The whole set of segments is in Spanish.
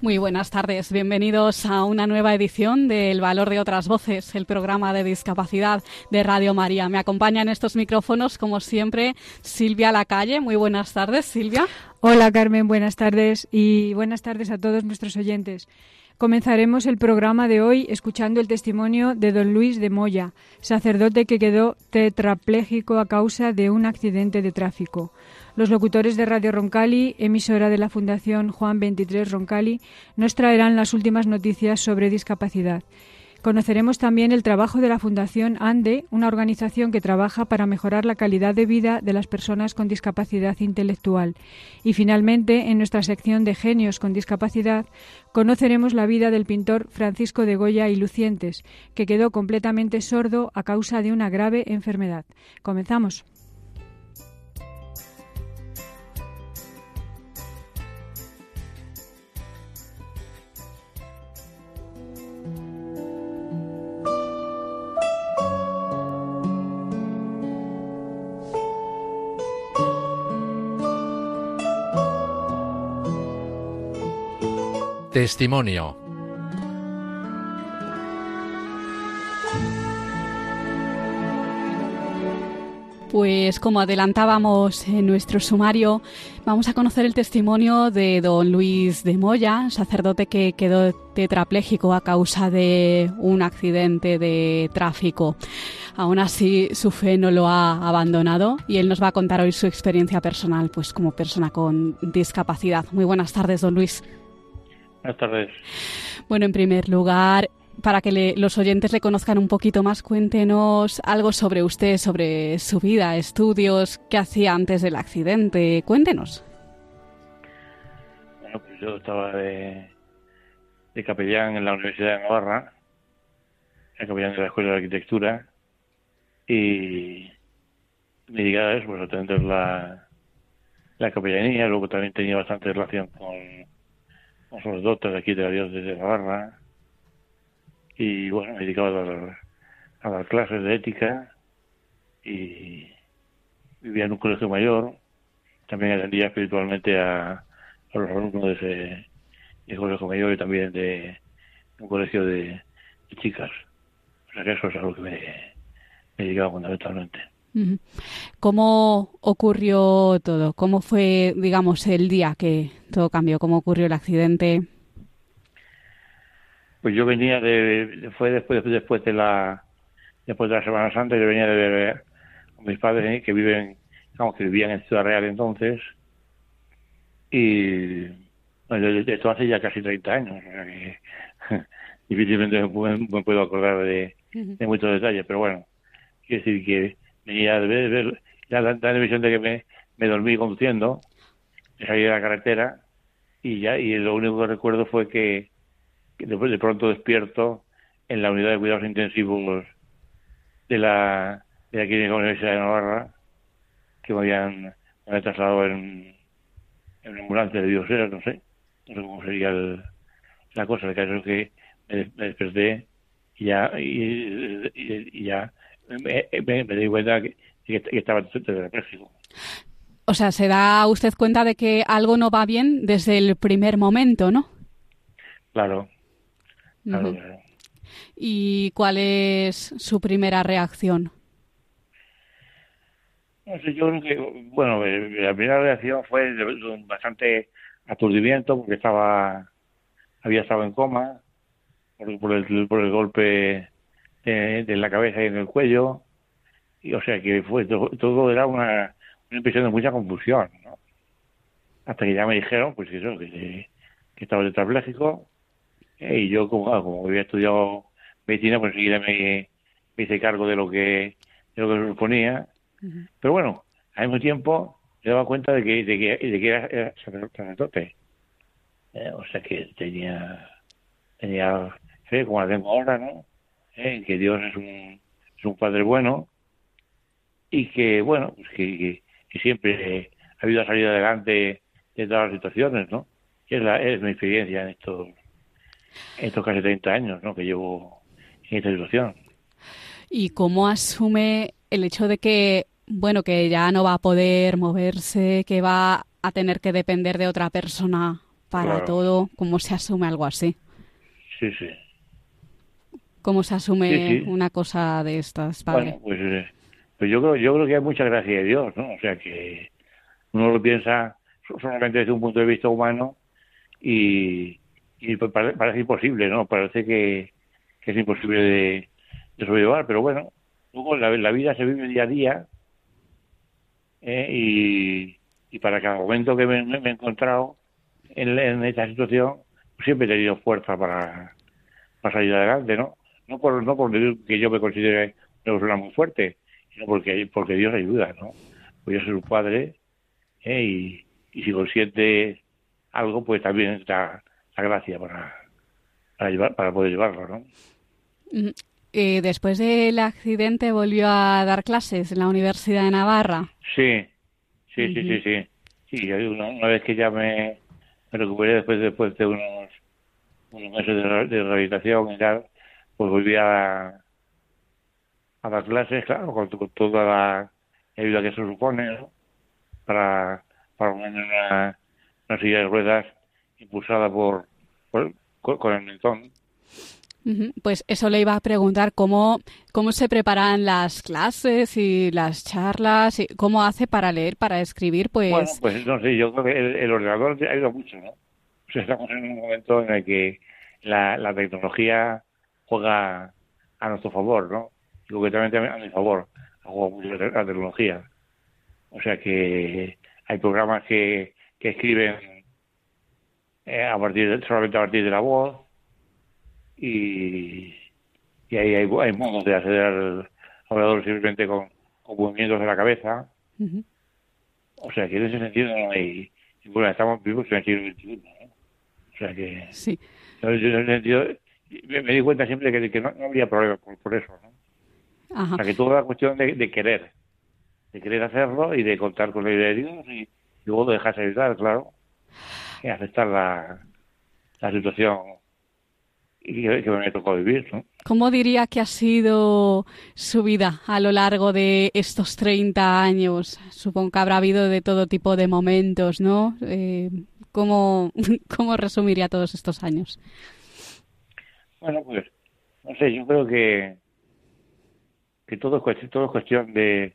Muy buenas tardes, bienvenidos a una nueva edición de El Valor de otras Voces, el programa de discapacidad de Radio María. Me acompaña en estos micrófonos, como siempre, Silvia Lacalle. Muy buenas tardes, Silvia. Hola, Carmen, buenas tardes y buenas tardes a todos nuestros oyentes. Comenzaremos el programa de hoy escuchando el testimonio de don Luis de Moya, sacerdote que quedó tetrapléjico a causa de un accidente de tráfico. Los locutores de Radio Roncali, emisora de la Fundación Juan 23 Roncali, nos traerán las últimas noticias sobre discapacidad. Conoceremos también el trabajo de la Fundación ANDE, una organización que trabaja para mejorar la calidad de vida de las personas con discapacidad intelectual. Y finalmente, en nuestra sección de Genios con Discapacidad, conoceremos la vida del pintor Francisco de Goya y Lucientes, que quedó completamente sordo a causa de una grave enfermedad. Comenzamos. Testimonio. Pues como adelantábamos en nuestro sumario, vamos a conocer el testimonio de don Luis de Moya, sacerdote que quedó tetrapléjico a causa de un accidente de tráfico. Aún así, su fe no lo ha abandonado y él nos va a contar hoy su experiencia personal, pues como persona con discapacidad. Muy buenas tardes, don Luis. Buenas tardes. Bueno, en primer lugar, para que los oyentes le conozcan un poquito más, cuéntenos algo sobre usted, sobre su vida, estudios, qué hacía antes del accidente. Cuéntenos. Bueno, pues yo estaba de, capellán en la Universidad de Navarra, capellán de la Escuela de Arquitectura, y me dedicaba a eso, pues a la, la capellanía, luego también tenía bastante relación con los doctores aquí de la diócesis de Navarra y bueno, me dedicaba a dar, a clases de ética y vivía en un colegio mayor, también atendía espiritualmente a, los alumnos de ese colegio mayor y también de un colegio de, chicas. O sea que eso es algo que me, me dedicaba fundamentalmente. ¿Cómo ocurrió todo? ¿Cómo fue, digamos, el día que todo cambió? ¿Cómo ocurrió el accidente? Pues yo venía de, fue después después de la después de la Semana Santa, yo venía de ver a mis padres que viven, digamos que vivían en Ciudad Real entonces, y bueno, esto hace ya casi 30 años, o sea que difícilmente me puedo, acordar de, de muchos detalles, pero bueno, quiero decir que venía de ver, la, televisión de que me, me dormí conduciendo, salí de la carretera y ya, y lo único que recuerdo fue que, después de pronto despierto en la unidad de cuidados intensivos de la de aquí de la Universidad de Navarra, que me habían, me habían trasladado en, en ambulancia de biosera, no sé, no sé cómo sería la cosa, el caso es que me, desperté y ya, y ya me, me, di cuenta que, que, estaba tetrapléjico. O sea, se da usted cuenta de que algo no va bien desde el primer momento, ¿no? Claro. claro, ¿Y cuál es su primera reacción? No sé, yo creo que, bueno, eh, la primera reacción fue bastante aturdimiento porque estaba, había estado en coma por, por, el, por el golpe de, la cabeza y en el cuello. Y, o sea que fue todo, era una, impresión de mucha confusión. ¿no? Hasta que ya me dijeron, pues eso, que, que estaba tetrapléjico. Eh, y yo, como, ah, como había estudiado medicina, pues enseguida me, me hice cargo de lo que, de lo que suponía. Pero bueno, al mismo tiempo me daba cuenta de que, de que, de que era, sacerdote. Eh, o sea que tenía, tenía fe, como la tengo ahora, ¿no? Eh, que Dios es un, es un Padre bueno y que, bueno, pues que, que, siempre ha habido a salir adelante de todas las situaciones, ¿no? es, la, es mi experiencia en estos, estos casi 30 años, ¿no? Que llevo en esta situación. ¿Y cómo asume el hecho de que, bueno, que ya no va a poder moverse, que va a tener que depender de otra persona para todo? ¿Cómo se asume algo así? Sí, sí. ¿Cómo se asume una cosa de estas, padre? Bueno, pues, eh, pues, yo creo, yo creo que hay mucha gracia de Dios, ¿no? O sea que uno lo piensa solamente desde un punto de vista humano y, y parece, imposible, ¿no? Parece que, es imposible de, de, sobrellevar, pero bueno, luego la, la, vida se vive día a día ¿eh? y, y, para cada momento que me, he encontrado en, en, esta situación, pues siempre he tenido fuerza para, para salir adelante, ¿no? No por, no por que yo me considere una persona muy fuerte, sino porque, porque Dios ayuda, ¿no? Pues yo soy un padre ¿eh? y, y si consiente algo, pues también está la gracia para, para, llevar, para poder llevarlo, ¿no? Mm, eh, después del accidente volvió a dar clases en la Universidad de Navarra. Sí, sí, sí, sí, sí. Sí, una, vez que ya me, recuperé después, después de unos, unos meses de, rehabilitación y tal, pues volví a, a dar clases, claro, con, toda la ayuda que se supone, ¿no? Para, para una, una silla de ruedas impulsada por, con el mentón. Pues eso le iba a preguntar cómo, cómo se preparan las clases y las charlas, y cómo hace para leer, para escribir, pues... Bueno, pues no sé, yo creo que el, ordenador ha ayuda mucho, ¿no? Pues estamos en un momento en el que la, la tecnología juega a nuestro favor, ¿no? Y concretamente a mi favor, juega mucho la tecnología. O sea que hay programas que, que escriben eh, a partir de, solamente a partir de la voz y, y ahí hay, hay, modos de acceder al hablador simplemente con, movimientos de la cabeza. O sea que en ese sentido no hay... Bueno, estamos vivos en el siglo XXI. O sea que... Sí. en ese sentido, me, di cuenta siempre que, que no, habría problema por, eso. ¿no? O sea que todo es cuestión de, de querer de querer hacerlo y de contar con la idea de Dios y, luego de dejarse ayudar, claro, y aceptar la, la situación que, que me tocó vivir. ¿no? ¿Cómo diría que ha sido su vida a lo largo de estos 30 años? Supongo que habrá habido de todo tipo de momentos, ¿no? Eh, ¿cómo, ¿Cómo resumiría todos estos años? Bueno, pues, no sé, yo creo que, que todo, es cuestión, todo es cuestión de,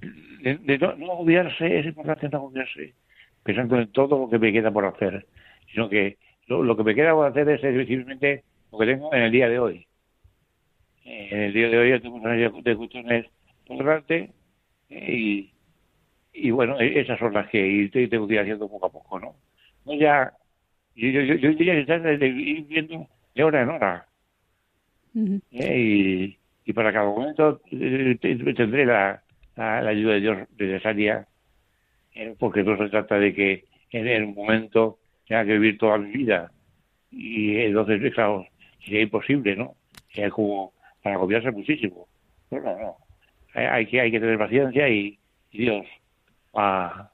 de, no, no agobiarse, es importante no agobiarse, pensando en todo lo que me queda por hacer, sino que lo, que me queda por hacer es simplemente lo que tengo en el día de hoy. En el día de hoy tengo una serie de cuestiones por delante y, y bueno, e, esas son las que tengo que ir haciendo poco a poco, ¿no? No ya, yo, yo, yo, yo ya ir viendo de hora en hora. Eh, y, y para cada momento eh, tendré la, la, ayuda de Dios necesaria, eh, porque no se trata de que en el momento tenga que vivir toda mi vida. Y entonces, claro, sería imposible, ¿no? Es como para agobiarse muchísimo. Pero no, no. Hay, que, hay que tener paciencia y, Dios va,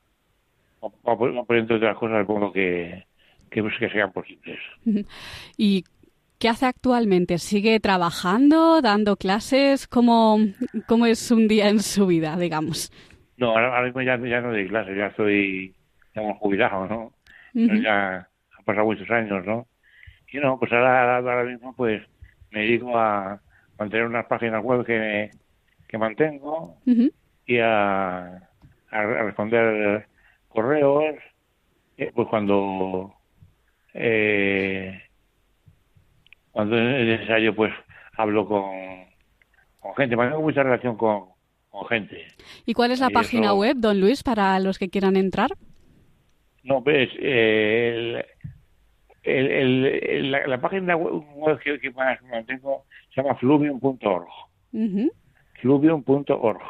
va, a poner entre otras cosas el modo que, que, que sean posibles. ¿Y ¿Qué hace actualmente? ¿Sigue trabajando, dando clases? ¿Cómo, cómo es un día en su vida, digamos? No, ahora, mismo ya, no doy clases, ya estoy jubilado, ¿no? Ya han pasado muchos años, ¿no? Y no, pues ahora, ahora mismo pues me dedico a mantener unas páginas web que, que mantengo y a, a, responder correos, eh, pues cuando... Eh, cuando es necesario, pues hablo con, con gente. Tengo mucha relación con, con gente. ¿Y cuál es la página web, don Luis, para los que quieran entrar? No, pues el, el, la, página web que, más mantengo se llama fluvium.org. Fluvium.org.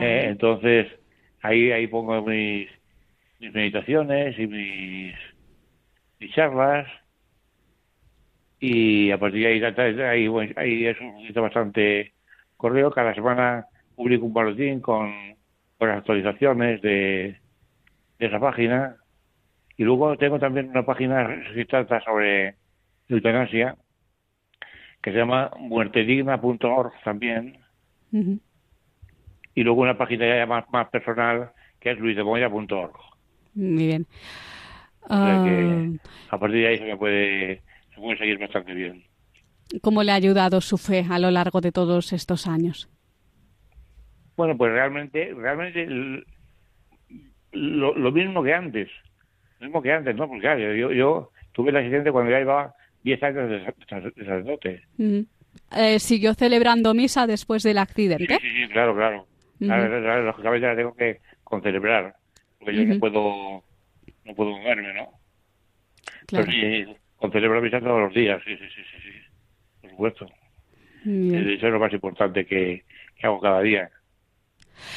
Eh, entonces, ahí ahí pongo mis, mis meditaciones y mis y charlas y a partir de ahí, ahí, bueno, ahí es un bastante correo. Cada semana publico un boletín con, con las actualizaciones de, de esa página. Y luego tengo también una página que trata sobre eutanasia, que se llama muertedigna.org también. Y luego una página ya más, más personal, que es luisdemoya.org. Muy bien. Ah. a partir de ahí se puede, se puede seguir bastante bien. ¿Cómo le ha ayudado su fe a lo largo de todos estos años? Bueno, pues realmente, realmente lo, mismo que antes, lo mismo que antes, ¿no? Porque claro, yo, yo tuve el accidente cuando ya llevaba 10 años de, sacerdote. Eh, ¿Siguió celebrando misa después del accidente? Sí, sí, claro, claro. lógicamente la tengo que concelebrar, porque yo no puedo, no puedo moverme, ¿no? Claro. Pero sí, concelebro misa todos los días, sí, sí, sí, sí, sí. por supuesto. Eso es lo más importante que, que hago cada día.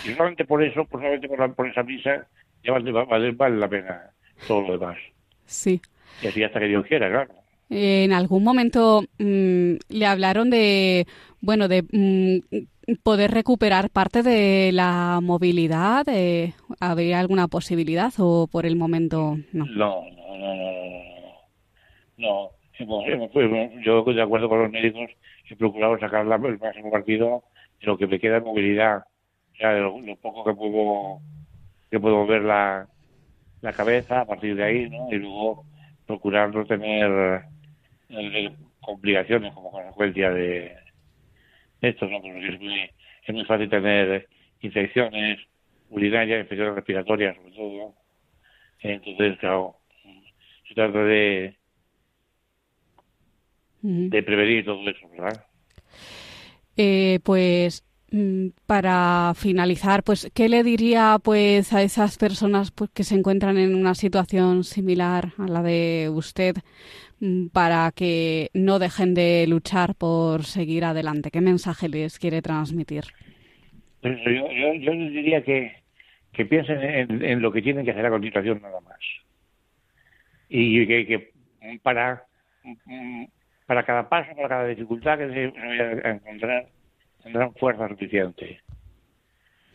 Y solamente por eso, pues solamente por, por esa misa, ya vale, vale, la pena todo lo demás. Sí. Y así hasta que Dios quiera, claro. En algún momento mm, le hablaron de, bueno, de mm, poder recuperar parte de la movilidad. ¿Habría alguna posibilidad o por el momento no? No, no, no, no. No. yo de acuerdo con los médicos he procurado sacar el máximo partido de lo que me queda de movilidad ya lo, poco que puedo que puedo ver la, la cabeza a partir de ahí, ¿no? Y luego procurar no tener eh, complicaciones como consecuencia de esto, ¿no? Porque es muy, es muy fácil tener infecciones urinarias, infecciones respiratorias, sobre todo. Entonces, claro, se trata de, de prevenir todo eso, ¿verdad? Eh, pues Mm, para finalizar, pues, ¿qué le diría pues a esas personas pues, que se encuentran en una situación similar a la de usted mm, para que no dejen de luchar por seguir adelante? ¿Qué mensaje les quiere transmitir? Pues yo, yo, les diría que, que piensen en, lo que tienen que hacer a continuación nada más. Y que, para, mm, para cada paso, para cada dificultad que se vaya a encontrar, tendrán fuerza suficiente.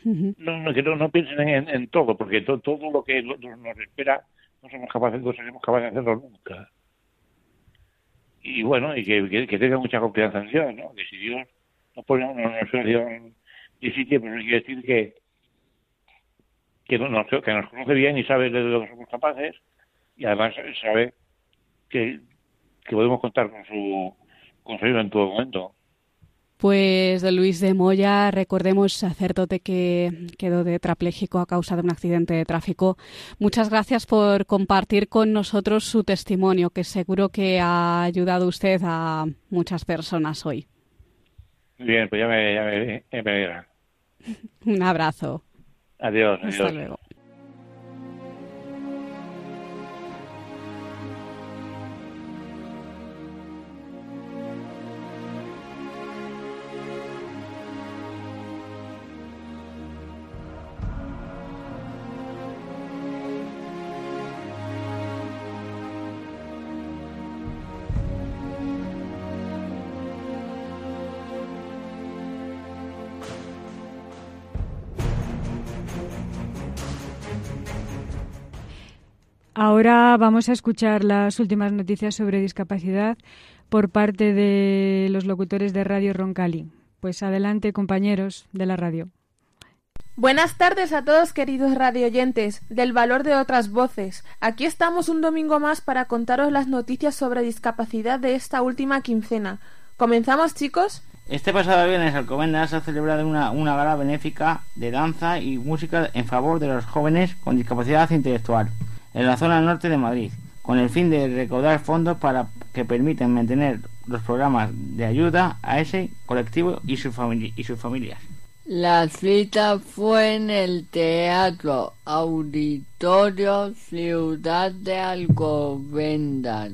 no, no, que no, piensen en, todo, porque todo lo que nos espera no somos capaces, no seremos capaces de hacerlo nunca. Y bueno, y que, que, tengan mucha confianza en Dios, ¿no? Que si Dios nos pone una situación difícil, pues no quiere decir que que nos, que nos conoce bien y sabe de lo que somos capaces y además sabe que, que podemos contar con su, con su ayuda en todo momento. Pues Luis de Moya, recordemos, sacerdote que quedó tetrapléjico a causa de un accidente de tráfico. Muchas gracias por compartir con nosotros su testimonio, que seguro que ha ayudado usted a muchas personas hoy. Bien, pues ya me, ya me, Un abrazo. Adiós. Hasta luego. Ahora vamos a escuchar las últimas noticias sobre discapacidad por parte de los locutores de Radio Roncali. Pues adelante, compañeros de la radio. Buenas tardes a todos queridos radioyentes del valor de otras voces. Aquí estamos un domingo más para contaros las noticias sobre discapacidad de esta última quincena. ¿Comenzamos chicos? Este pasado viernes Alcobendas ha celebrado una, una gala benéfica de danza y música en favor de los jóvenes con discapacidad intelectual en la zona norte de Madrid, con el fin de recaudar fondos para que permitan mantener los programas de ayuda a ese colectivo y, su y sus familias. La cita fue en el Teatro Auditorio Ciudad de Alcobendas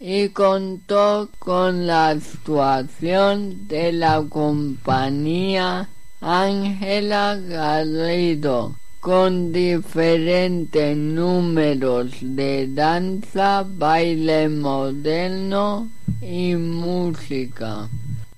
y contó con la actuación de la compañía Ángela Garrido con diferentes números de danza, baile moderno y música.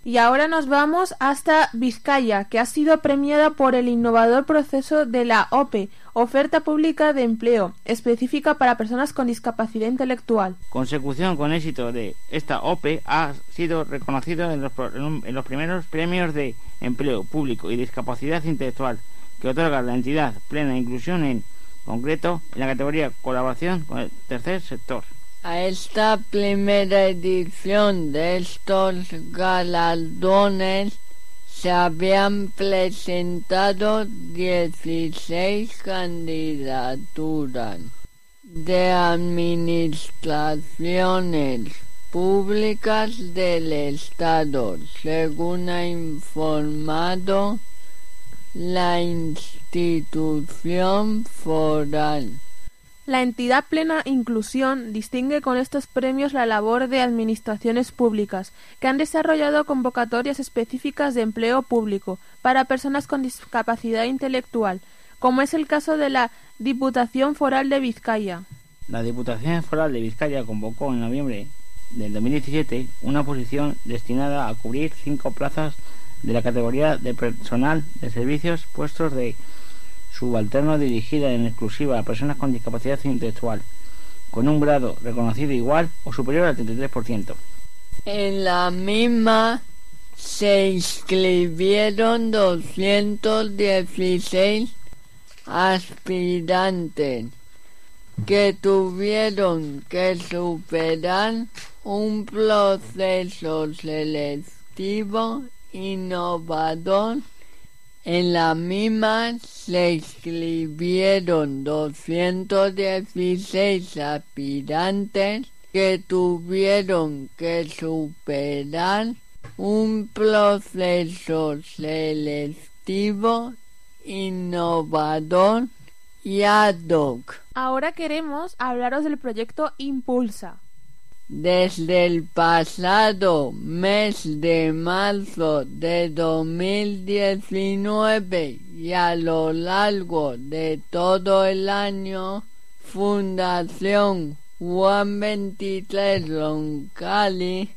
Y ahora nos vamos hasta Vizcaya, que ha sido premiada por el innovador proceso de la OPE, Oferta Pública de Empleo, específica para personas con discapacidad intelectual. Consecución con éxito de esta OPE ha sido reconocido en los, en los primeros premios de empleo público y discapacidad intelectual que otorga la entidad plena inclusión en concreto en la categoría colaboración con el tercer sector. A esta primera edición de estos galardones se habían presentado 16 candidaturas de administraciones públicas del Estado, según ha informado la institución foral. La entidad Plena Inclusión distingue con estos premios la labor de administraciones públicas, que han desarrollado convocatorias específicas de empleo público para personas con discapacidad intelectual, como es el caso de la Diputación Foral de Vizcaya. La Diputación Foral de Vizcaya convocó en noviembre del 2017 una posición destinada a cubrir cinco plazas de la categoría de personal de servicios puestos de subalterno dirigida en exclusiva a personas con discapacidad intelectual, con un grado reconocido igual o superior al 33%. En la misma se inscribieron 216 aspirantes que tuvieron que superar un proceso selectivo innovador. En la misma se inscribieron 216 aspirantes que tuvieron que superar un proceso selectivo innovador y ad hoc. Ahora queremos hablaros del proyecto Impulsa, desde el pasado mes de marzo de 2019 y a lo largo de todo el año, Fundación Juan 23 Roncali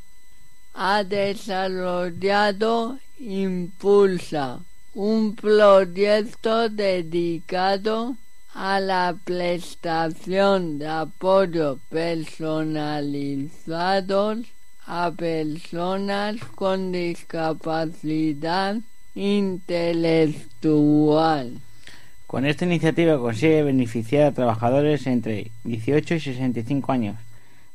ha desarrollado Impulsa, un proyecto dedicado a la prestación de apoyo personalizados a personas con discapacidad intelectual. Con esta iniciativa consigue beneficiar a trabajadores entre 18 y 65 años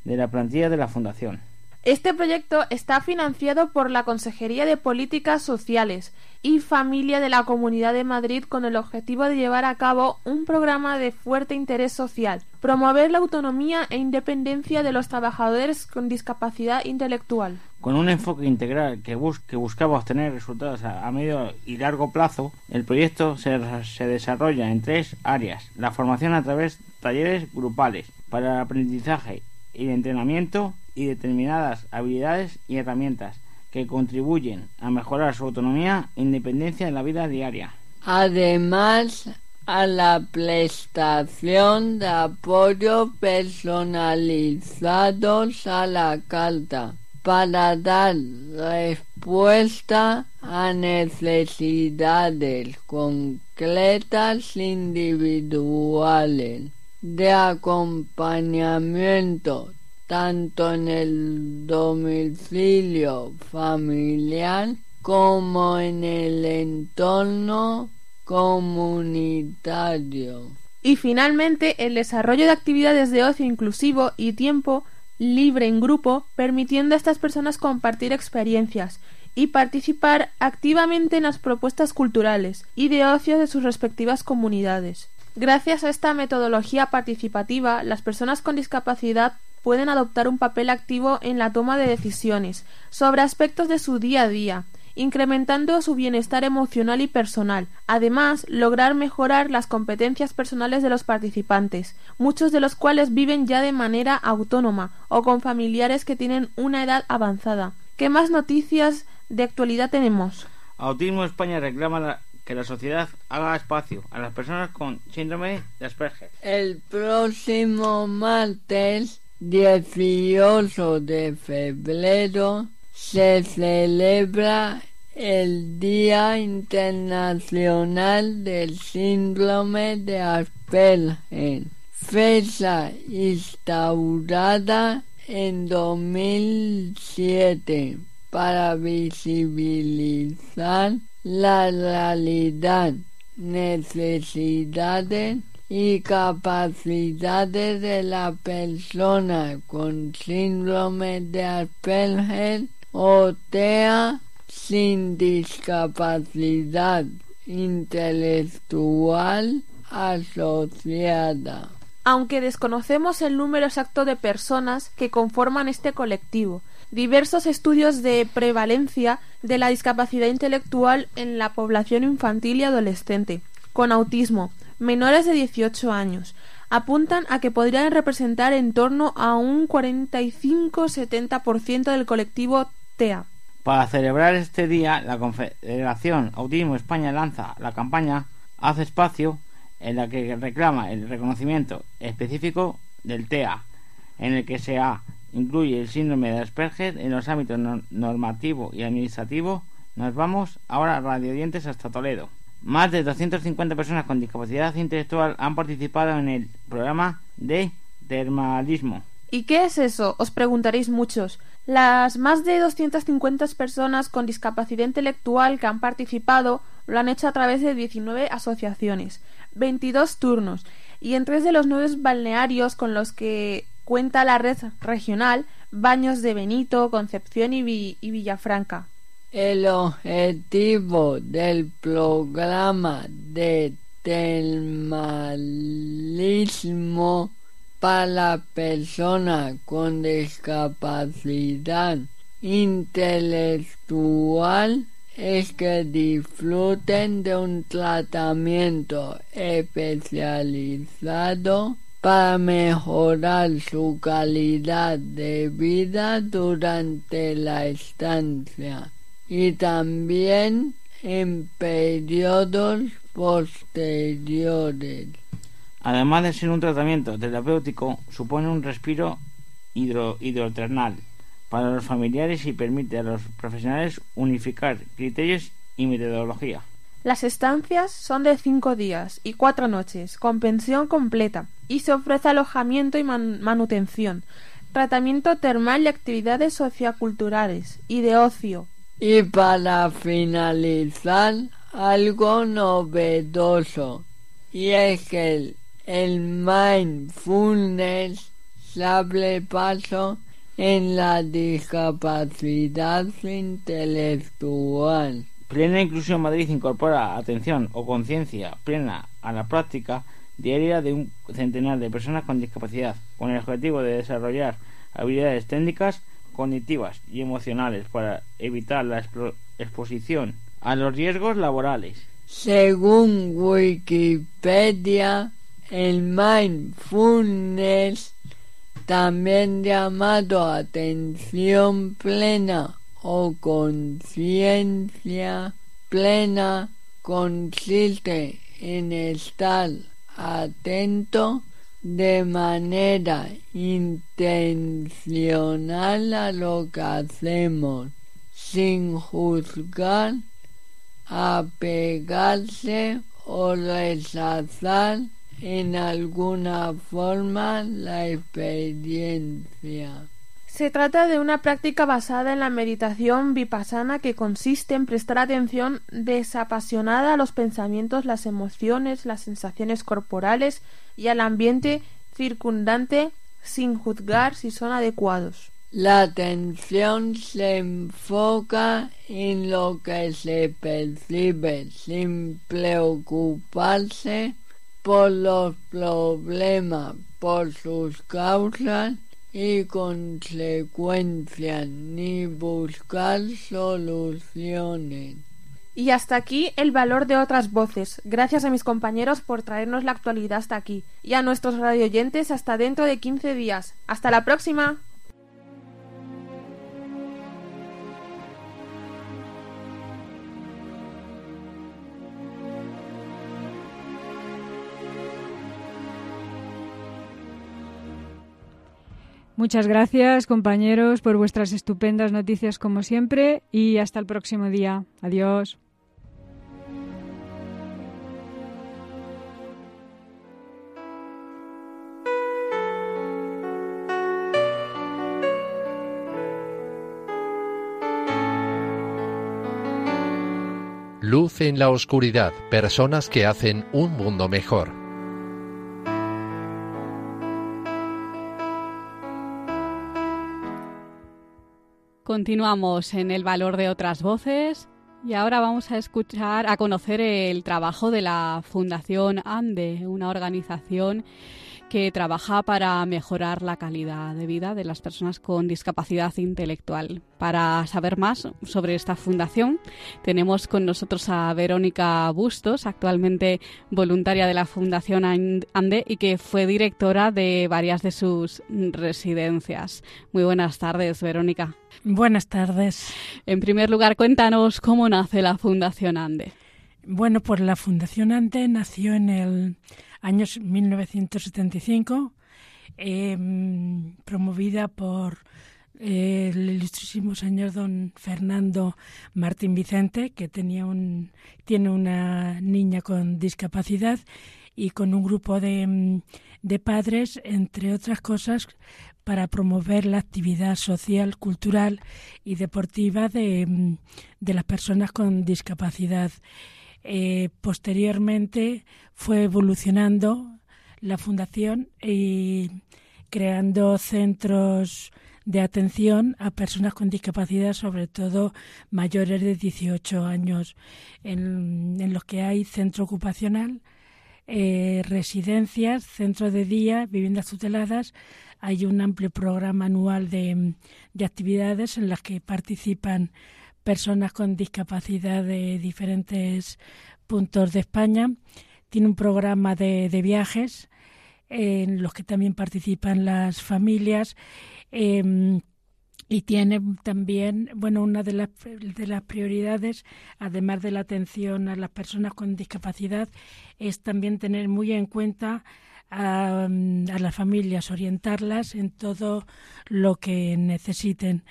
de la plantilla de la Fundación. Este proyecto está financiado por la Consejería de Políticas Sociales y Familia de la Comunidad de Madrid con el objetivo de llevar a cabo un programa de fuerte interés social, promover la autonomía e independencia de los trabajadores con discapacidad intelectual. Con un enfoque integral que, buscaba obtener resultados a, medio y largo plazo, el proyecto se, desarrolla en tres áreas. La formación a través de talleres grupales para el aprendizaje y el entrenamiento y determinadas habilidades y herramientas que contribuyen a mejorar su autonomía e independencia en la vida diaria. Además, a la prestación de apoyo personalizados a la carta para dar respuesta a necesidades concretas individuales de acompañamiento tanto en el domicilio familiar como en el entorno comunitario. Y finalmente, el desarrollo de actividades de ocio inclusivo y tiempo libre en grupo, permitiendo a estas personas compartir experiencias y participar activamente en las propuestas culturales y de ocio de sus respectivas comunidades. Gracias a esta metodología participativa, las personas con discapacidad pueden adoptar un papel activo en la toma de decisiones sobre aspectos de su día a día, incrementando su bienestar emocional y personal. Además, lograr mejorar las competencias personales de los participantes, muchos de los cuales viven ya de manera autónoma o con familiares que tienen una edad avanzada. ¿Qué más noticias de actualidad tenemos? Autismo España reclama que la sociedad haga espacio a las personas con síndrome de Asperger. El próximo martes 18 de febrero se celebra el Día Internacional del Síndrome de Asperger, fecha instaurada en 2007 para visibilizar la realidad, necesidades y capacidades de la persona con síndrome de Asperger o TEA sin discapacidad intelectual asociada. Aunque desconocemos el número exacto de personas que conforman este colectivo, diversos estudios de prevalencia de la discapacidad intelectual en la población infantil y adolescente con autismo menores de 18 años apuntan a que podrían representar en torno a un 45-70% del colectivo TEA. Para celebrar este día, la Confederación Autismo España lanza la campaña Haz espacio, en la que reclama el reconocimiento específico del TEA, en el que se incluye el síndrome de Asperger en los ámbitos normativo y administrativo. Nos vamos ahora radio dientes hasta Toledo. Más de 250 personas con discapacidad intelectual han participado en el programa de dermalismo. ¿Y qué es eso? Os preguntaréis muchos. Las más de 250 personas con discapacidad intelectual que han participado lo han hecho a través de 19 asociaciones, 22 turnos y en tres de los nueve balnearios con los que cuenta la red regional, Baños de Benito, Concepción y, y Villafranca. El objetivo del programa de termalismo para la persona con discapacidad intelectual es que disfruten de un tratamiento especializado para mejorar su calidad de vida durante la estancia y también en periodos posteriores. Además de ser un tratamiento terapéutico, supone un respiro hidro hidroternal para los familiares y permite a los profesionales unificar criterios y metodología. Las estancias son de cinco días y cuatro noches, con pensión completa, y se ofrece alojamiento y manutención, tratamiento termal y actividades socioculturales y de ocio, y para finalizar, algo novedoso, y es que el, el mindfulness se paso en la discapacidad intelectual. Plena Inclusión Madrid incorpora atención o conciencia plena a la práctica diaria de un centenar de personas con discapacidad, con el objetivo de desarrollar habilidades técnicas cognitivas y emocionales para evitar la exposición a los riesgos laborales. Según Wikipedia, el mindfulness, también llamado atención plena o conciencia plena, consiste en estar atento de manera intencional a lo que hacemos, sin juzgar, apegarse o rechazar en alguna forma la experiencia. Se trata de una práctica basada en la meditación vipassana que consiste en prestar atención desapasionada a los pensamientos, las emociones, las sensaciones corporales y al ambiente circundante sin juzgar si son adecuados. La atención se enfoca en lo que se percibe sin preocuparse por los problemas, por sus causas y consecuencias, ni buscar soluciones. Y hasta aquí el valor de otras voces. Gracias a mis compañeros por traernos la actualidad hasta aquí. Y a nuestros radioyentes hasta dentro de 15 días. ¡Hasta la próxima! Muchas gracias, compañeros, por vuestras estupendas noticias como siempre y hasta el próximo día. Adiós. Luz en la oscuridad, personas que hacen un mundo mejor. Continuamos en el valor de otras voces y ahora vamos a escuchar, a conocer el trabajo de la Fundación ANDE, una organización que trabaja para mejorar la calidad de vida de las personas con discapacidad intelectual. Para saber más sobre esta fundación, tenemos con nosotros a Verónica Bustos, actualmente voluntaria de la Fundación ANDE y que fue directora de varias de sus residencias. Muy buenas tardes, Verónica. Buenas tardes. En primer lugar, cuéntanos cómo nace la Fundación ANDE. Bueno, pues la Fundación ANDE nació en el años 1975, em, promovida por eh, el ilustrísimo señor don Fernando Martín Vicente, que tenía un, tiene una niña con discapacidad y con un grupo de, em, de padres, entre otras cosas, para promover la actividad social, cultural y deportiva de, em, de las personas con discapacidad. Eh, posteriormente fue evolucionando la fundación y creando centros de atención a personas con discapacidad, sobre todo mayores de 18 años, en, los que hay centro ocupacional, eh, residencias, centro de día, viviendas tuteladas. Hay un amplio programa anual de actividades en las que participan personas con discapacidad de diferentes puntos de España. Tiene un programa de, viajes en los que también participan las familias. Em, y tiene también, bueno, una de las, de las prioridades, además de la atención a las personas con discapacidad, es también tener muy en cuenta a, las familias, orientarlas en todo lo que necesiten.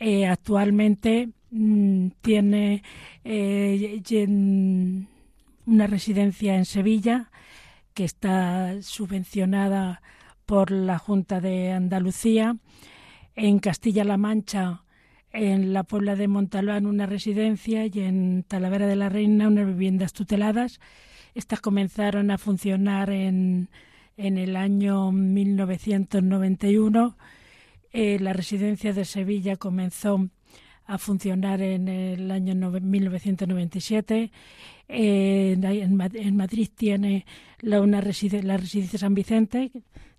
Eh, actualmente Mm, tiene eh, una residencia en Sevilla que está subvencionada por la Junta de Andalucía. En Castilla-La Mancha, en la Puebla de Montalbán, una residencia y en Talavera de la Reina, unas viviendas tuteladas. Estas comenzaron a funcionar en, en el año 1991. Eh, la residencia de Sevilla comenzó a funcionar en el año 1997. en, Madrid tiene la, una la residencia San Vicente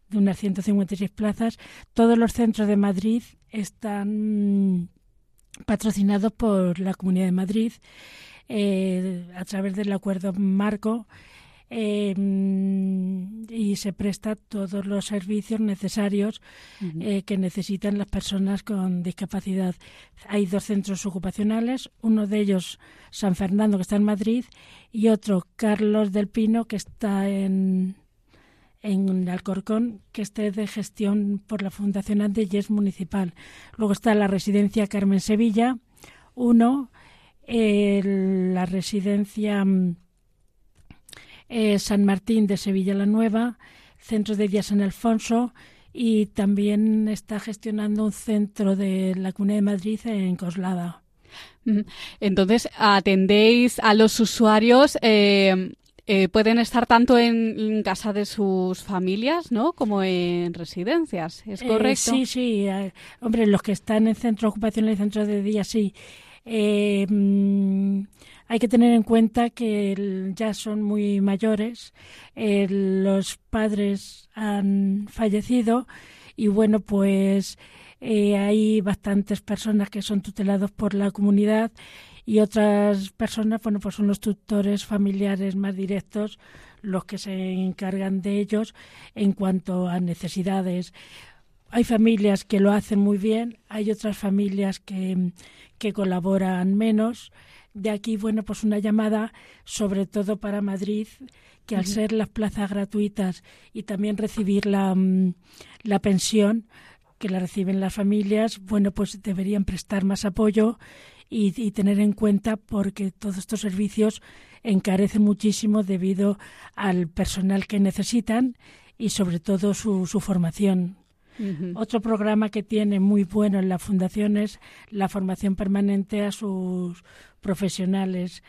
de unas 156 plazas. Todos los centros de Madrid están patrocinados por la Comunidad de Madrid eh, a través del acuerdo marco Em, y se presta todos los servicios necesarios eh, que necesitan las personas con discapacidad. Hay dos centros ocupacionales, uno de ellos San Fernando, que está en Madrid, y otro Carlos del Pino, que está en, en Alcorcón, que esté de gestión por la Fundación Andes y es municipal. Luego está la residencia Carmen Sevilla, uno, la residencia mm, eh, San Martín de Sevilla la Nueva, Centro de Día San Alfonso y también está gestionando un centro de la Comunidad de Madrid en Coslada. Entonces, atendéis a los usuarios. Eh, eh, pueden estar tanto en, casa de sus familias, ¿no? Como en residencias, ¿es correcto? sí, sí. hombre, los que están en centro ocupacional y centro de día, sí. Mm, hay que tener en cuenta que ya son muy mayores, los padres han fallecido y bueno, pues eh, hay bastantes personas que son tutelados por la comunidad y otras personas, bueno, pues son los tutores familiares más directos los que se encargan de ellos en cuanto a necesidades. Hay familias que lo hacen muy bien, hay otras familias que, que colaboran menos de aquí, bueno, pues una llamada sobre todo para Madrid, que al ser las plazas gratuitas y también recibir la, mm, la pensión, que la reciben las familias, bueno, pues deberían prestar más apoyo y, tener en cuenta porque todos estos servicios encarecen muchísimo debido al personal que necesitan y sobre todo su, su formación. Otro programa que tiene muy bueno en la fundación es la formación permanente a sus profesionales.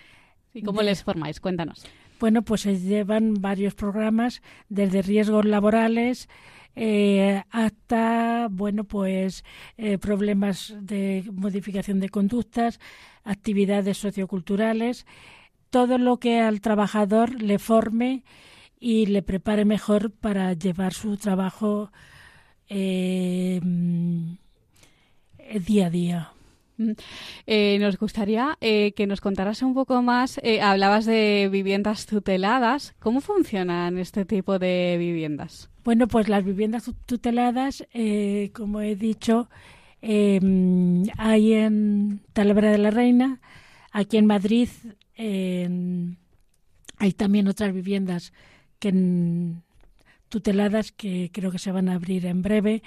¿Y cómo les formáis? Cuéntanos. Bueno, pues se llevan varios programas desde riesgos laborales, eh, hasta bueno pues eh, problemas de modificación de conductas, actividades socioculturales, todo lo que al trabajador le forme y le prepare mejor para llevar su trabajo eh, día a día. Mm. Eh, nos gustaría eh, que nos contaras un poco más. Eh, hablabas de viviendas tuteladas. ¿Cómo funcionan este tipo de viviendas? Bueno, pues las viviendas tuteladas, como he dicho, em, hay en Talavera de la Reina, aquí en Madrid hay también otras viviendas que tuteladas que creo que se van a abrir en breve.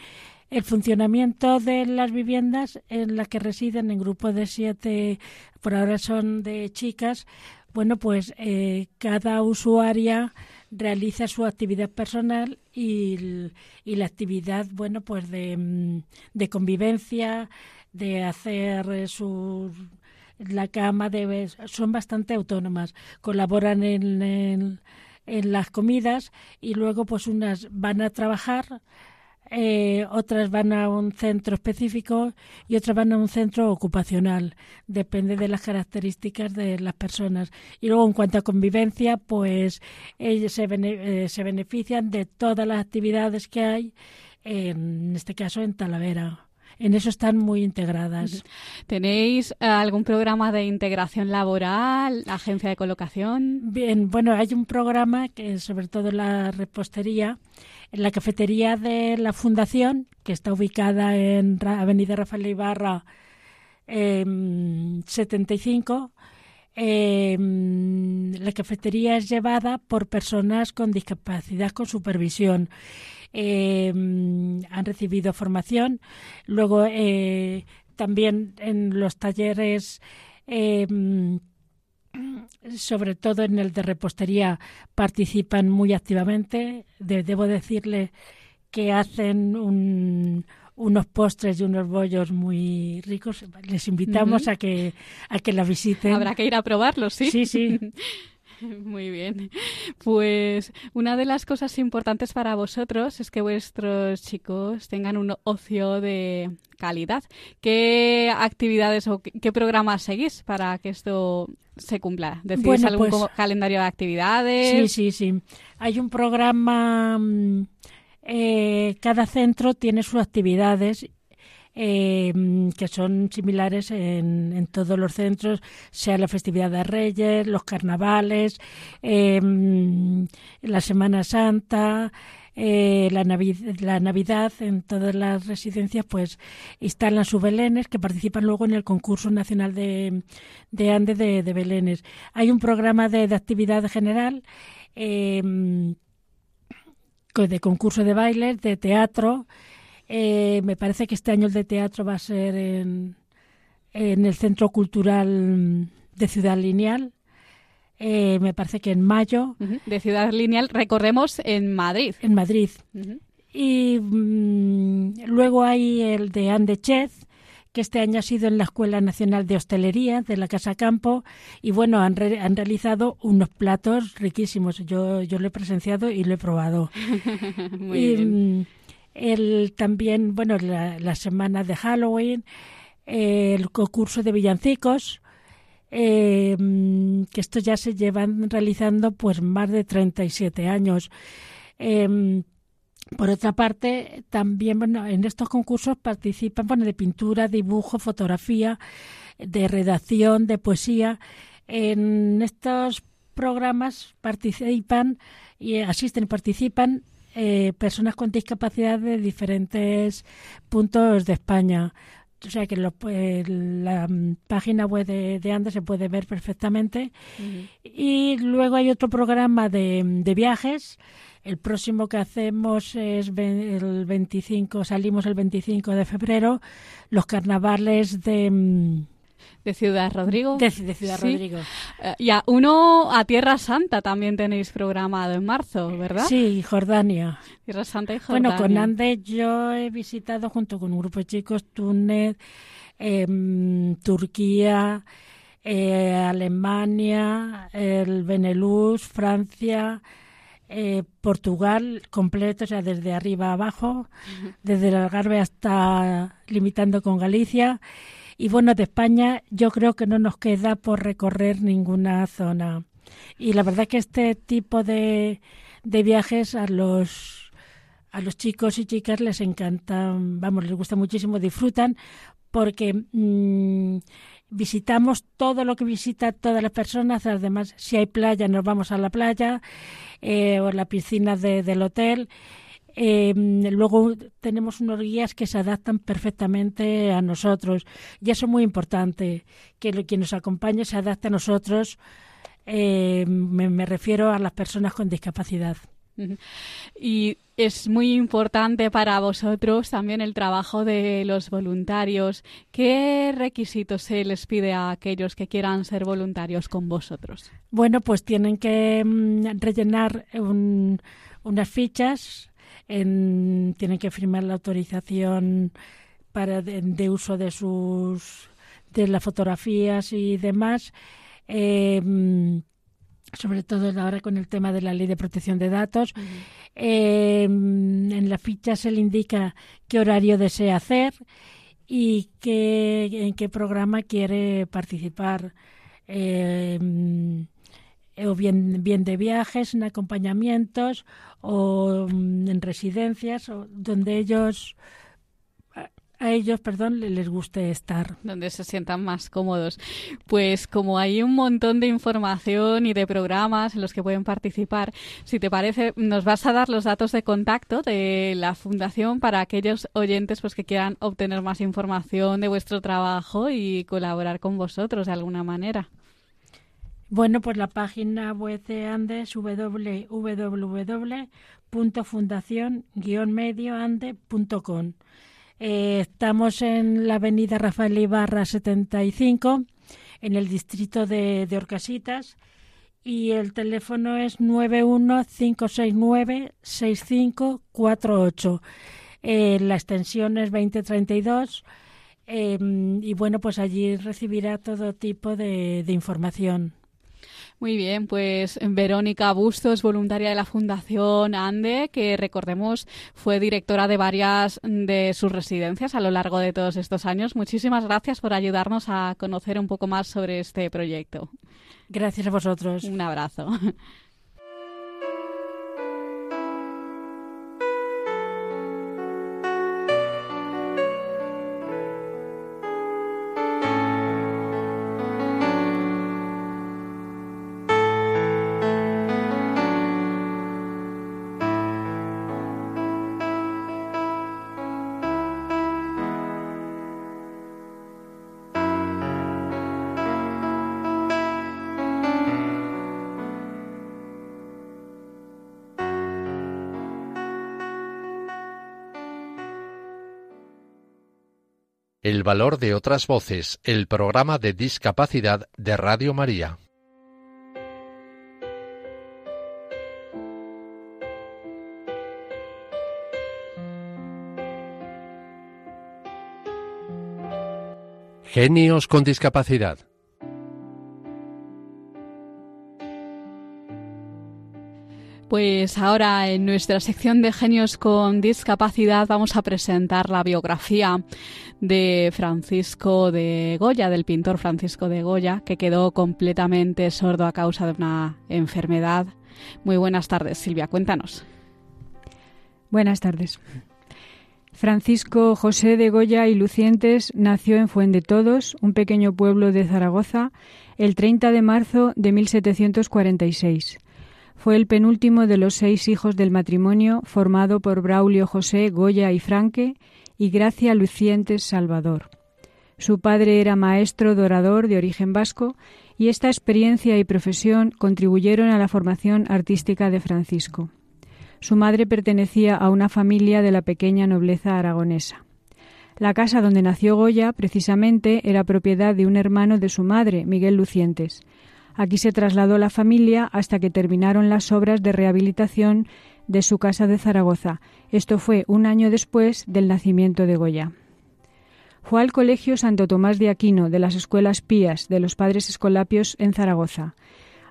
El funcionamiento de las viviendas en las que residen en grupos de siete, por ahora son de chicas, bueno, pues eh, cada usuaria realiza su actividad personal y, la actividad, bueno, pues de, mm, de convivencia, de hacer su la cama, de, son bastante autónomas, colaboran en, en, en las comidas y luego pues unas van a trabajar eh, otras van a un centro específico y otras van a un centro ocupacional. Depende de las características de las personas. Y luego, en cuanto a convivencia, pues ellos se, eh, se benefician de todas las actividades que hay, en este caso en Talavera en eso están muy integradas. ¿Tenéis eh, algún programa de integración laboral, agencia de colocación? Bien, bueno, hay un programa que sobre todo la repostería en la cafetería de la Fundación, que está ubicada en Avenida Rafael Ibarra 75, em, la cafetería es llevada por personas con discapacidad con supervisión. Em, han recibido formación. Luego, eh, también en los talleres em, sobre todo en el de repostería, participan muy activamente. debo decirle que hacen unos postres y unos bollos muy ricos. Les invitamos a que a que la visiten. Habrá que ir a probarlos, sí. Sí, sí. Muy bien. Pues una de las cosas importantes para vosotros es que vuestros chicos tengan un ocio de calidad. ¿Qué actividades o qué programas seguís para que esto se cumpla? ¿Decís algún pues calendario de actividades? Sí, sí, sí. Hay un programa, mm, eh, cada centro tiene sus actividades eh, que son similares en, todos los centros, sea la festividad de Reyes, los carnavales, eh, la Semana Santa. Eh, la, Navidad en todas las residencias pues instalan sus belenes que participan luego en el concurso nacional de, de Andes de, de belenes. Hay un programa de, de actividad general eh, de concurso de bailes, de teatro, eh, me parece que este año el de teatro va a ser en, en el Centro Cultural de Ciudad Lineal. Eh, me parece que en mayo. De Ciudad Lineal recorremos en Madrid. En Madrid. Y mm, luego hay el de Andechez, que este año ha sido en la Escuela Nacional de Hostelería de la Casa Campo. Y bueno, han, han realizado unos platos riquísimos. Yo, yo lo he presenciado y lo he probado. Muy bien. Mm, el, también, bueno, la, semana de Halloween, el concurso de villancicos, eh, que esto ya se llevan realizando pues más de 37 años. Eh, por otra parte, también bueno, en estos concursos participan bueno, de pintura, dibujo, fotografía, de redacción, de poesía. En estos programas participan y asisten, participan eh, personas con discapacidad de diferentes puntos de España. o sea que la página web de, de Andes se puede ver perfectamente. Y luego hay otro programa de, de viajes. El próximo que hacemos es el 25, salimos el 25 de febrero, los carnavales de mm, de Ciudad Rodrigo. De, Ciudad Rodrigo. Eh, y a uno a Tierra Santa también tenéis programado en marzo, ¿verdad? Sí, Jordania. Tierra Santa y Jordania. Bueno, con Andes yo he visitado junto con un grupo de chicos Túnez, em, Turquía, eh, Alemania, el Benelux, Francia, eh, Portugal completo, o sea, desde arriba a abajo, desde el Algarve hasta limitando con Galicia y bueno, de España yo creo que no nos queda por recorrer ninguna zona. Y la verdad que este tipo de, de viajes a los, a los chicos y chicas les encantan, vamos, les gusta muchísimo, disfrutan porque mm, visitamos todo lo que visita todas las personas, además si hay playa nos vamos a la playa eh, o a la piscina del hotel eh, luego tenemos unos guías que se adaptan perfectamente a nosotros y eso es muy importante, que quien nos acompañe se adapte a nosotros. Eh, me, refiero a las personas con discapacidad. Y es muy importante para vosotros también el trabajo de los voluntarios. ¿Qué requisitos se les pide a aquellos que quieran ser voluntarios con vosotros? Bueno, pues tienen que mm, rellenar unas fichas tienen que firmar la autorización para de, uso de sus de las fotografías y demás. Em, sobre todo ahora con el tema de la ley de protección de datos. Em, en la ficha se le indica qué horario desea hacer y qué, en qué programa quiere participar. Em, o bien, bien de viajes, en acompañamientos o mm, en residencias o donde ellos a ellos, perdón, les guste estar. Donde se sientan más cómodos. Pues como hay un montón de información y de programas en los que pueden participar, si te parece, nos vas a dar los datos de contacto de la Fundación para aquellos oyentes pues, que quieran obtener más información de vuestro trabajo y colaborar con vosotros de alguna manera. Bueno, pues la página web de Andes www.fundación-medioande.com. Eh, estamos en la avenida Rafael Ibarra 75, en el distrito de, de Orcasitas, y el teléfono es 915696548. Eh, la extensión es 2032. Eh, y bueno, pues allí recibirá todo tipo de información. Muy bien, pues Verónica Bustos, voluntaria de la Fundación ANDE, que recordemos fue directora de varias de sus residencias a lo largo de todos estos años. Muchísimas gracias por ayudarnos a conocer un poco más sobre este proyecto. Gracias a vosotros. Un abrazo. Valor de otras voces, el programa de discapacidad de Radio María. Genios con discapacidad. Pues ahora en nuestra sección de genios con discapacidad vamos a presentar la biografía de Francisco de Goya, del pintor Francisco de Goya, que quedó completamente sordo a causa de una enfermedad. Muy buenas tardes, Silvia, cuéntanos. Buenas tardes. Francisco José de Goya y Lucientes nació en Fuendetodos, un pequeño pueblo de Zaragoza, el 30 de marzo de 1746. Fue el penúltimo de los seis hijos del matrimonio formado por Braulio José Goya y Franque y Gracia Lucientes Salvador. Su padre era maestro dorador de origen vasco y esta experiencia y profesión contribuyeron a la formación artística de Francisco. Su madre pertenecía a una familia de la pequeña nobleza aragonesa. La casa donde nació Goya, precisamente, era propiedad de un hermano de su madre, Miguel Lucientes. Aquí se trasladó la familia hasta que terminaron las obras de rehabilitación de su casa de Zaragoza. Esto fue un año después del nacimiento de Goya. Fue al Colegio Santo Tomás de Aquino de las Escuelas Pías de los Padres Escolapios en Zaragoza.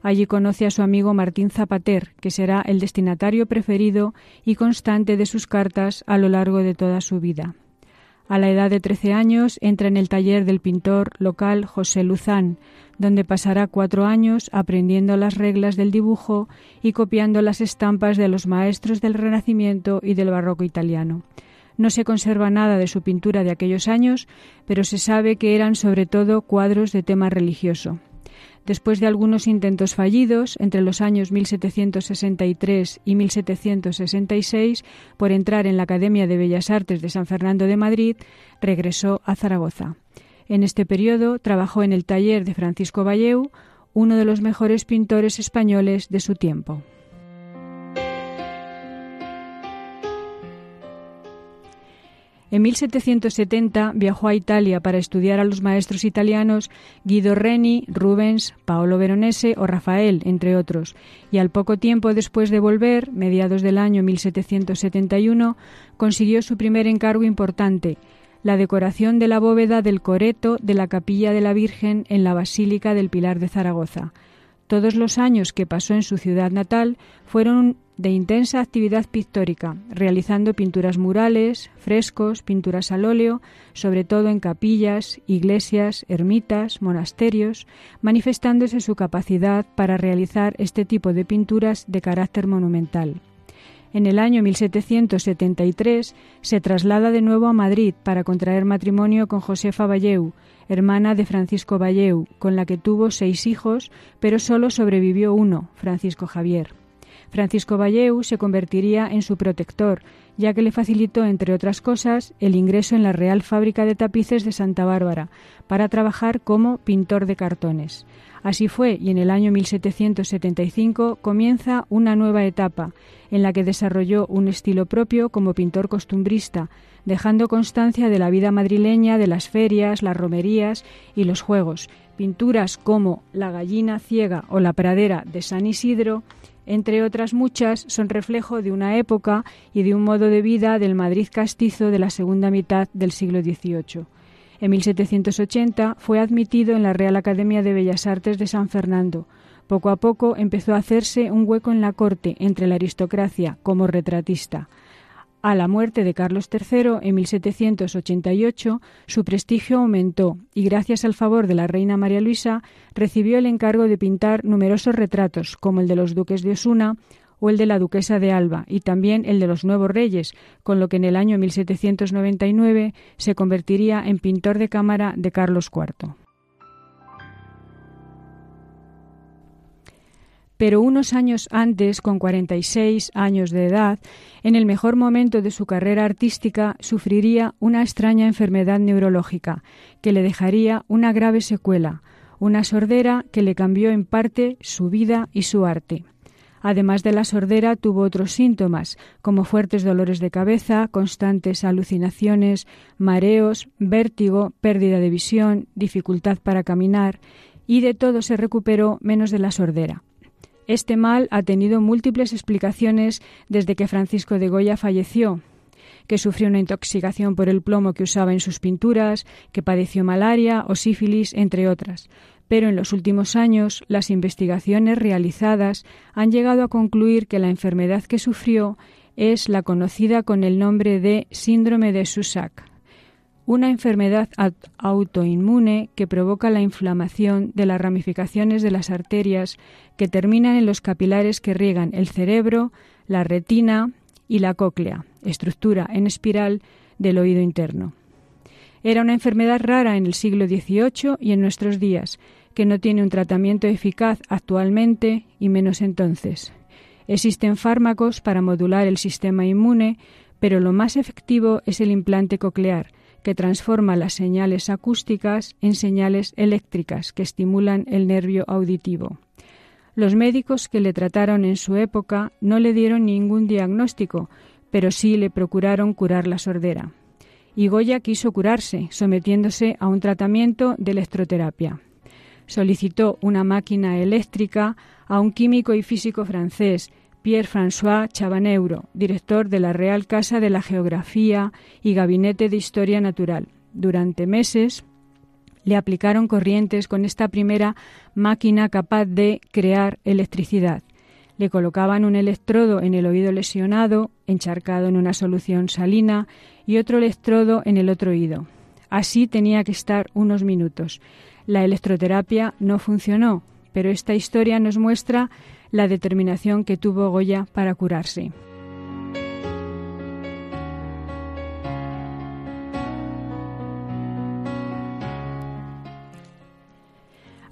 Allí conoce a su amigo Martín Zapater, que será el destinatario preferido y constante de sus cartas a lo largo de toda su vida. A la edad de 13 años entra en el taller del pintor local José Luzán, donde pasará cuatro años aprendiendo las reglas del dibujo y copiando las estampas de los maestros del Renacimiento y del Barroco italiano. No se conserva nada de su pintura de aquellos años, pero se sabe que eran sobre todo cuadros de tema religioso. Después de algunos intentos fallidos entre los años 1763 y 1766 por entrar en la Academia de Bellas Artes de San Fernando de Madrid, regresó a Zaragoza. En este periodo trabajó en el taller de Francisco Valleu, uno de los mejores pintores españoles de su tiempo. En 1770 viajó a Italia para estudiar a los maestros italianos Guido Reni, Rubens, Paolo Veronese o Rafael, entre otros, y al poco tiempo después de volver, mediados del año 1771, consiguió su primer encargo importante, la decoración de la bóveda del coreto de la capilla de la Virgen en la Basílica del Pilar de Zaragoza. Todos los años que pasó en su ciudad natal fueron de intensa actividad pictórica, realizando pinturas murales, frescos, pinturas al óleo, sobre todo en capillas, iglesias, ermitas, monasterios, manifestándose su capacidad para realizar este tipo de pinturas de carácter monumental. En el año 1773 se traslada de nuevo a Madrid para contraer matrimonio con Josefa Valleu, hermana de Francisco Valleu, con la que tuvo seis hijos, pero solo sobrevivió uno, Francisco Javier. Francisco Valleu se convertiría en su protector, ya que le facilitó, entre otras cosas, el ingreso en la Real Fábrica de Tapices de Santa Bárbara para trabajar como pintor de cartones. Así fue, y en el año 1775 comienza una nueva etapa, en la que desarrolló un estilo propio como pintor costumbrista, dejando constancia de la vida madrileña, de las ferias, las romerías y los juegos. Pinturas como La gallina ciega o La pradera de San Isidro entre otras muchas, son reflejo de una época y de un modo de vida del Madrid castizo de la segunda mitad del siglo XVIII. En 1780 fue admitido en la Real Academia de Bellas Artes de San Fernando. Poco a poco empezó a hacerse un hueco en la corte entre la aristocracia como retratista. A la muerte de Carlos III en 1788, su prestigio aumentó y gracias al favor de la reina María Luisa recibió el encargo de pintar numerosos retratos, como el de los duques de Osuna o el de la duquesa de Alba, y también el de los nuevos reyes, con lo que en el año 1799 se convertiría en pintor de cámara de Carlos IV. pero unos años antes, con 46 años de edad, en el mejor momento de su carrera artística, sufriría una extraña enfermedad neurológica que le dejaría una grave secuela, una sordera que le cambió en parte su vida y su arte. Además de la sordera, tuvo otros síntomas, como fuertes dolores de cabeza, constantes alucinaciones, mareos, vértigo, pérdida de visión, dificultad para caminar, y de todo se recuperó menos de la sordera. Este mal ha tenido múltiples explicaciones desde que Francisco de Goya falleció, que sufrió una intoxicación por el plomo que usaba en sus pinturas, que padeció malaria o sífilis, entre otras. Pero en los últimos años las investigaciones realizadas han llegado a concluir que la enfermedad que sufrió es la conocida con el nombre de síndrome de Susak una enfermedad autoinmune que provoca la inflamación de las ramificaciones de las arterias que terminan en los capilares que riegan el cerebro, la retina y la cóclea, estructura en espiral del oído interno. Era una enfermedad rara en el siglo XVIII y en nuestros días, que no tiene un tratamiento eficaz actualmente y menos entonces. Existen fármacos para modular el sistema inmune, pero lo más efectivo es el implante coclear, que transforma las señales acústicas en señales eléctricas que estimulan el nervio auditivo. Los médicos que le trataron en su época no le dieron ningún diagnóstico, pero sí le procuraron curar la sordera. Y Goya quiso curarse, sometiéndose a un tratamiento de electroterapia. Solicitó una máquina eléctrica a un químico y físico francés, Pierre-François Chabaneuro, director de la Real Casa de la Geografía y Gabinete de Historia Natural. Durante meses le aplicaron corrientes con esta primera máquina capaz de crear electricidad. Le colocaban un electrodo en el oído lesionado, encharcado en una solución salina, y otro electrodo en el otro oído. Así tenía que estar unos minutos. La electroterapia no funcionó, pero esta historia nos muestra la determinación que tuvo Goya para curarse.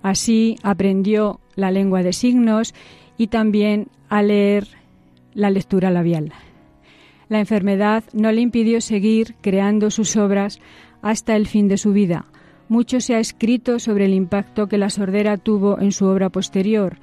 Así aprendió la lengua de signos y también a leer la lectura labial. La enfermedad no le impidió seguir creando sus obras hasta el fin de su vida. Mucho se ha escrito sobre el impacto que la sordera tuvo en su obra posterior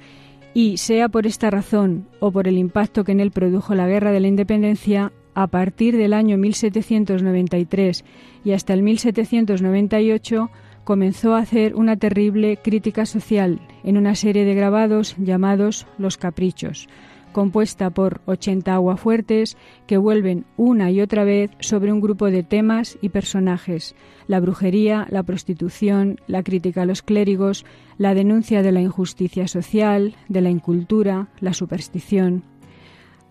y, sea por esta razón o por el impacto que en él produjo la Guerra de la Independencia, a partir del año 1793 y hasta el 1798, comenzó a hacer una terrible crítica social en una serie de grabados llamados Los Caprichos, compuesta por 80 aguafuertes que vuelven una y otra vez sobre un grupo de temas y personajes, la brujería, la prostitución, la crítica a los clérigos, la denuncia de la injusticia social, de la incultura, la superstición.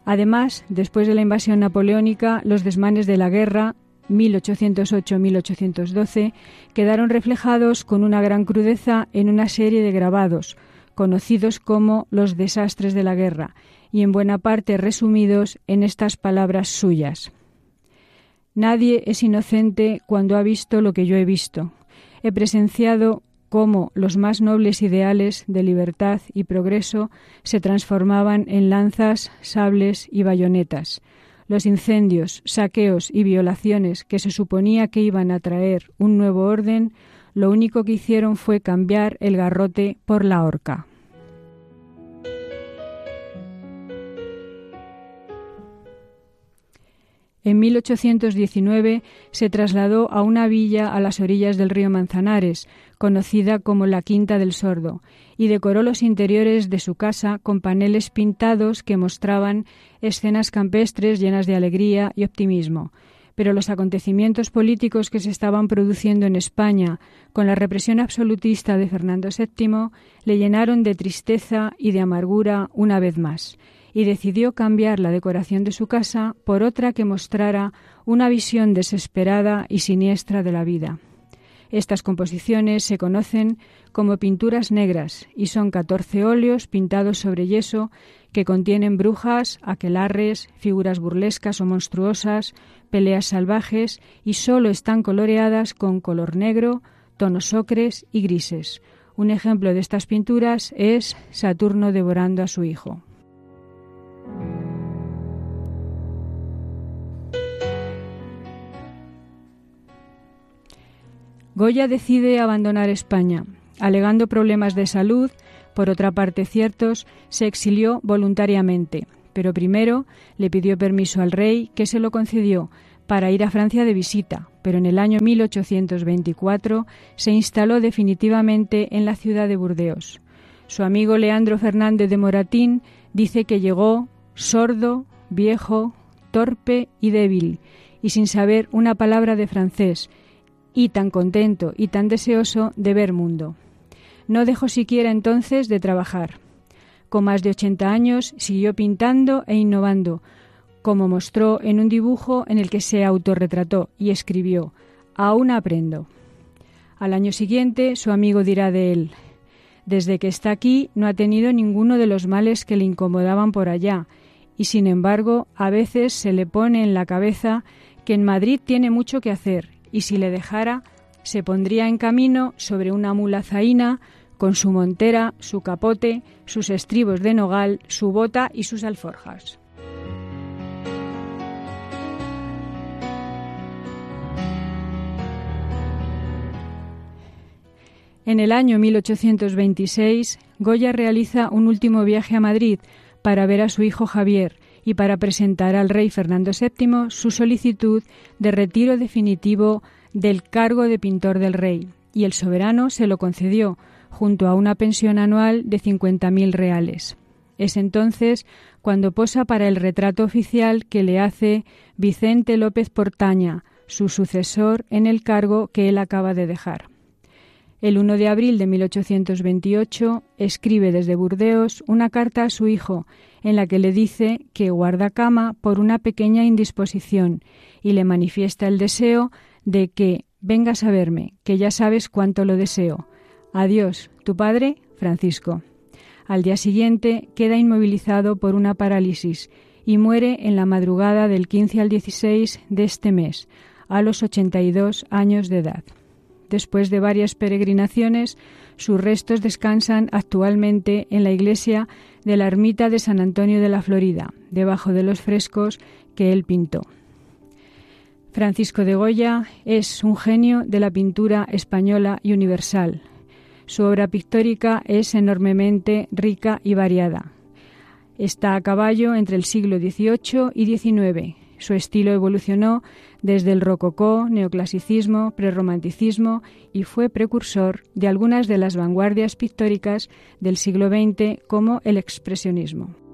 Además, después de la invasión napoleónica, los desmanes de la guerra 1808-1812 quedaron reflejados con una gran crudeza en una serie de grabados, conocidos como los desastres de la guerra, y en buena parte resumidos en estas palabras suyas. Nadie es inocente cuando ha visto lo que yo he visto. He presenciado cómo los más nobles ideales de libertad y progreso se transformaban en lanzas, sables y bayonetas, los incendios, saqueos y violaciones que se suponía que iban a traer un nuevo orden, lo único que hicieron fue cambiar el garrote por la horca. En 1819 se trasladó a una villa a las orillas del río Manzanares, conocida como la Quinta del Sordo, y decoró los interiores de su casa con paneles pintados que mostraban escenas campestres llenas de alegría y optimismo. Pero los acontecimientos políticos que se estaban produciendo en España con la represión absolutista de Fernando VII le llenaron de tristeza y de amargura una vez más y decidió cambiar la decoración de su casa por otra que mostrara una visión desesperada y siniestra de la vida. Estas composiciones se conocen como pinturas negras y son 14 óleos pintados sobre yeso que contienen brujas, aquelarres, figuras burlescas o monstruosas, peleas salvajes y solo están coloreadas con color negro, tonos ocres y grises. Un ejemplo de estas pinturas es Saturno devorando a su hijo. Goya decide abandonar España. Alegando problemas de salud, por otra parte ciertos, se exilió voluntariamente, pero primero le pidió permiso al rey, que se lo concedió, para ir a Francia de visita, pero en el año 1824 se instaló definitivamente en la ciudad de Burdeos. Su amigo Leandro Fernández de Moratín dice que llegó sordo, viejo, torpe y débil, y sin saber una palabra de francés, y tan contento y tan deseoso de ver mundo. No dejó siquiera entonces de trabajar. Con más de 80 años siguió pintando e innovando, como mostró en un dibujo en el que se autorretrató y escribió Aún aprendo. Al año siguiente su amigo dirá de él Desde que está aquí no ha tenido ninguno de los males que le incomodaban por allá, y sin embargo a veces se le pone en la cabeza que en Madrid tiene mucho que hacer y si le dejara se pondría en camino sobre una mula zaina con su montera, su capote, sus estribos de nogal, su bota y sus alforjas. En el año 1826, Goya realiza un último viaje a Madrid, para ver a su hijo Javier y para presentar al rey Fernando VII su solicitud de retiro definitivo del cargo de pintor del rey, y el soberano se lo concedió, junto a una pensión anual de 50.000 reales. Es entonces cuando posa para el retrato oficial que le hace Vicente López Portaña, su sucesor en el cargo que él acaba de dejar. El 1 de abril de 1828 escribe desde Burdeos una carta a su hijo en la que le dice que guarda cama por una pequeña indisposición y le manifiesta el deseo de que vengas a verme, que ya sabes cuánto lo deseo. Adiós, tu padre, Francisco. Al día siguiente queda inmovilizado por una parálisis y muere en la madrugada del 15 al 16 de este mes, a los 82 años de edad. Después de varias peregrinaciones, sus restos descansan actualmente en la iglesia de la ermita de San Antonio de la Florida, debajo de los frescos que él pintó. Francisco de Goya es un genio de la pintura española y universal. Su obra pictórica es enormemente rica y variada. Está a caballo entre el siglo XVIII y XIX, su estilo evolucionó desde el rococó, neoclasicismo, prerromanticismo y fue precursor de algunas de las vanguardias pictóricas del siglo XX como el expresionismo.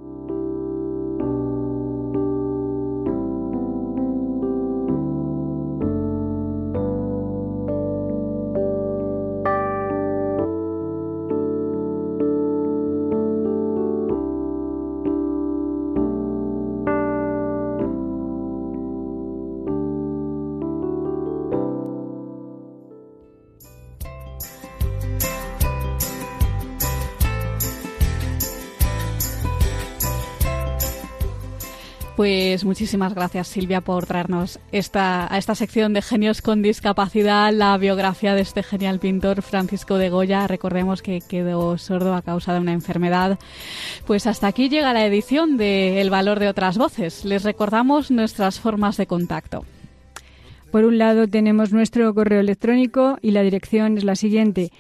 Pues muchísimas gracias Silvia por traernos esta, a esta sección de genios con discapacidad la biografía de este genial pintor Francisco de Goya. Recordemos que quedó sordo a causa de una enfermedad. Pues hasta aquí llega la edición de El valor de otras voces. Les recordamos nuestras formas de contacto. Por un lado tenemos nuestro correo electrónico y la dirección es la siguiente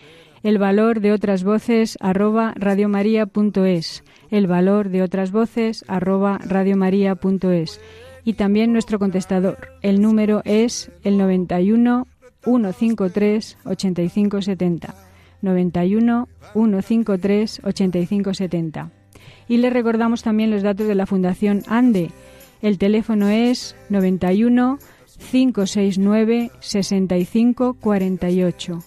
el valor de otras voces arroba radiomaria.es el valor de otras voces arroba radiomaria.es y también nuestro contestador. El número es el 91 153 8570. 91 153 8570. Y le recordamos también los datos de la Fundación ANDE. El teléfono es 91 569 65 48.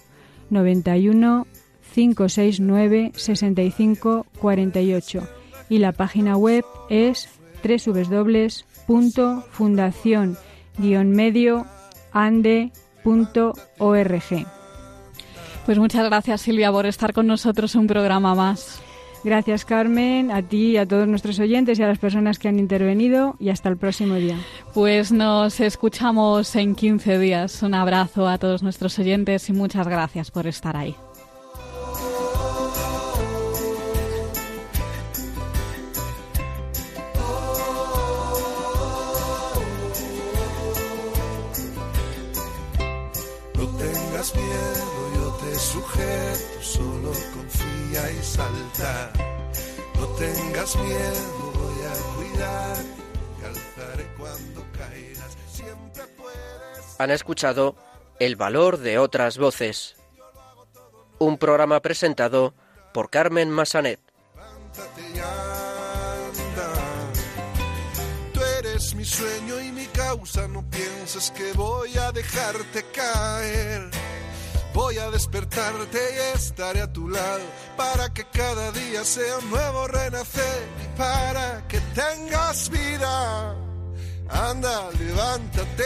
91 569 65 48 y la página web es www.fundación-medioande.org. Pues muchas gracias Silvia por estar con nosotros en un programa más. Gracias Carmen, a ti y a todos nuestros oyentes y a las personas que han intervenido y hasta el próximo día. Pues nos escuchamos en 15 días. Un abrazo a todos nuestros oyentes y muchas gracias por estar ahí. No tengas miedo, voy a cuidar, te alzaré cuando caigas, siempre puedes. Han escuchado El valor de otras voces. Un programa presentado por Carmen Massanet. Tú eres mi sueño y mi causa, no pienses que voy a dejarte caer. Voy a despertarte y estaré a tu lado para que cada día sea un nuevo renacer para que tengas vida. Anda, levántate.